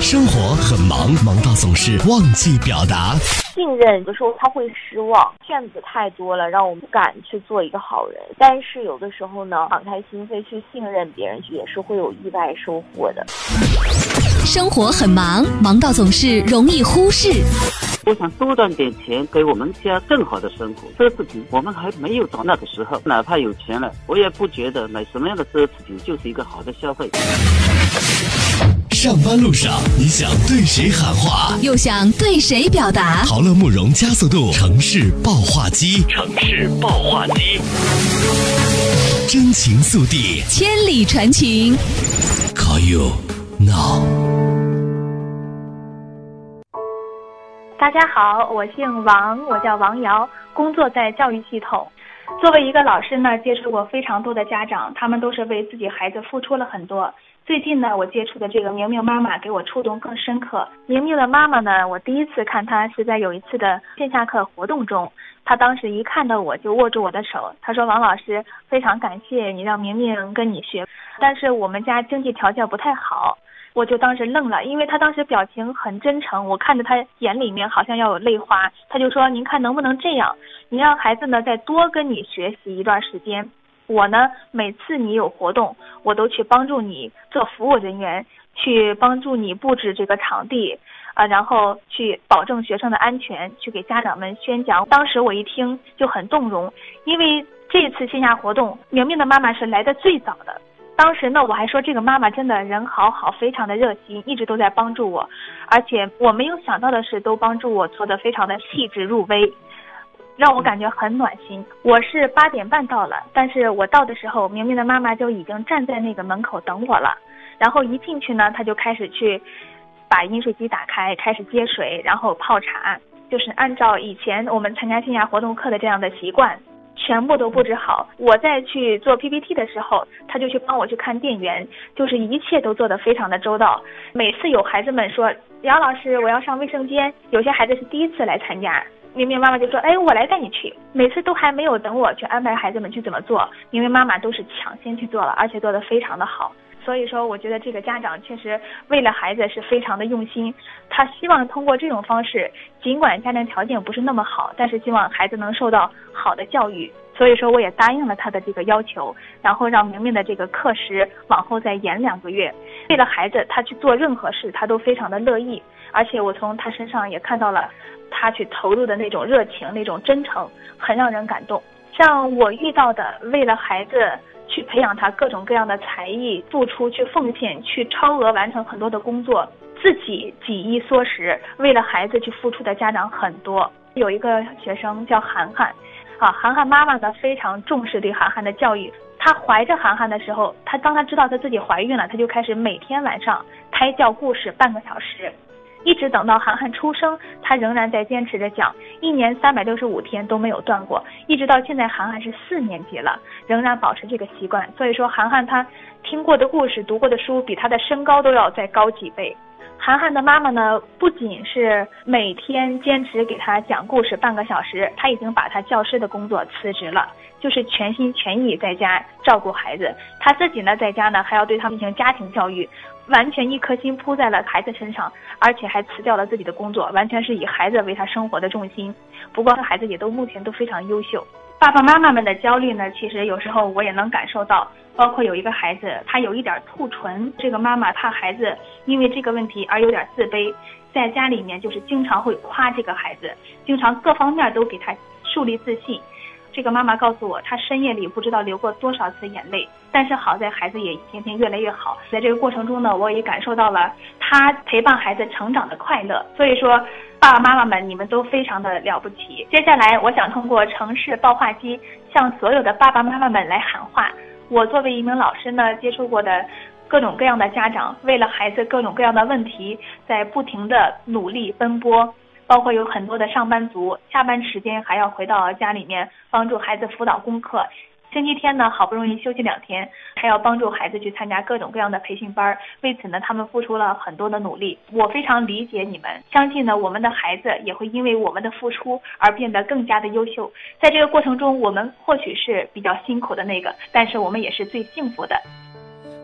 生活很忙，忙到总是忘记表达。信任有的时候他会失望，骗子太多了，让我们不敢去做一个好人。但是有的时候呢，敞开心扉去信任别人，也是会有意外收获的。生活很忙，忙到总是容易忽视。我想多赚点钱，给我们家更好的生活。奢侈品我们还没有到那个时候，哪怕有钱了，我也不觉得买什么样的奢侈品就是一个好的消费。上班路上，你想对谁喊话？又想对谁表达？陶乐慕容加速度城市爆话机，城市爆话机，真情速递，千里传情。Call you now。大家好，我姓王，我叫王瑶，工作在教育系统。作为一个老师呢，接触过非常多的家长，他们都是为自己孩子付出了很多。最近呢，我接触的这个明明妈妈给我触动更深刻。明明的妈妈呢，我第一次看她是在有一次的线下课活动中，她当时一看到我就握住我的手，她说：“王老师，非常感谢你让明明跟你学，但是我们家经济条件不太好。”我就当时愣了，因为他当时表情很真诚，我看着他眼里面好像要有泪花。他就说：“您看能不能这样？你让孩子呢再多跟你学习一段时间。我呢每次你有活动，我都去帮助你做服务人员，去帮助你布置这个场地，啊，然后去保证学生的安全，去给家长们宣讲。”当时我一听就很动容，因为这次线下活动，明明的妈妈是来的最早的。当时呢，我还说这个妈妈真的人好好，非常的热心，一直都在帮助我，而且我没有想到的是，都帮助我做的非常的细致入微，让我感觉很暖心。我是八点半到了，但是我到的时候，明明的妈妈就已经站在那个门口等我了。然后一进去呢，她就开始去把饮水机打开，开始接水，然后泡茶，就是按照以前我们参加线下活动课的这样的习惯。全部都布置好，我再去做 PPT 的时候，他就去帮我去看电源，就是一切都做得非常的周到。每次有孩子们说杨老师我要上卫生间，有些孩子是第一次来参加，明明妈妈就说哎我来带你去，每次都还没有等我去安排孩子们去怎么做，明明妈妈都是抢先去做了，而且做得非常的好。所以说，我觉得这个家长确实为了孩子是非常的用心，他希望通过这种方式，尽管家庭条件不是那么好，但是希望孩子能受到好的教育。所以说，我也答应了他的这个要求，然后让明明的这个课时往后再延两个月。为了孩子，他去做任何事，他都非常的乐意，而且我从他身上也看到了他去投入的那种热情、那种真诚，很让人感动。像我遇到的，为了孩子。去培养他各种各样的才艺，付出去奉献，去超额完成很多的工作，自己紧衣缩食，为了孩子去付出的家长很多。有一个学生叫涵涵，啊，涵涵妈妈呢非常重视对涵涵的教育。她怀着涵涵的时候，她当她知道她自己怀孕了，她就开始每天晚上胎教故事半个小时。一直等到涵涵出生，他仍然在坚持着讲，一年三百六十五天都没有断过，一直到现在，涵涵是四年级了，仍然保持这个习惯。所以说，涵涵他听过的故事、读过的书，比他的身高都要再高几倍。涵涵的妈妈呢，不仅是每天坚持给他讲故事半个小时，他已经把他教师的工作辞职了，就是全心全意在家照顾孩子。他自己呢，在家呢还要对他进行家庭教育。完全一颗心扑在了孩子身上，而且还辞掉了自己的工作，完全是以孩子为他生活的重心。不过孩子也都目前都非常优秀。爸爸妈妈们的焦虑呢，其实有时候我也能感受到。包括有一个孩子，他有一点兔唇，这个妈妈怕孩子因为这个问题而有点自卑，在家里面就是经常会夸这个孩子，经常各方面都给他树立自信。这个妈妈告诉我，她深夜里不知道流过多少次眼泪，但是好在孩子也一天天越来越好。在这个过程中呢，我也感受到了她陪伴孩子成长的快乐。所以说，爸爸妈妈们，你们都非常的了不起。接下来，我想通过城市爆话机向所有的爸爸妈妈们来喊话。我作为一名老师呢，接触过的各种各样的家长，为了孩子各种各样的问题，在不停的努力奔波。包括有很多的上班族，下班时间还要回到家里面帮助孩子辅导功课。星期天呢，好不容易休息两天，还要帮助孩子去参加各种各样的培训班。为此呢，他们付出了很多的努力。我非常理解你们，相信呢，我们的孩子也会因为我们的付出而变得更加的优秀。在这个过程中，我们或许是比较辛苦的那个，但是我们也是最幸福的。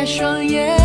开双眼。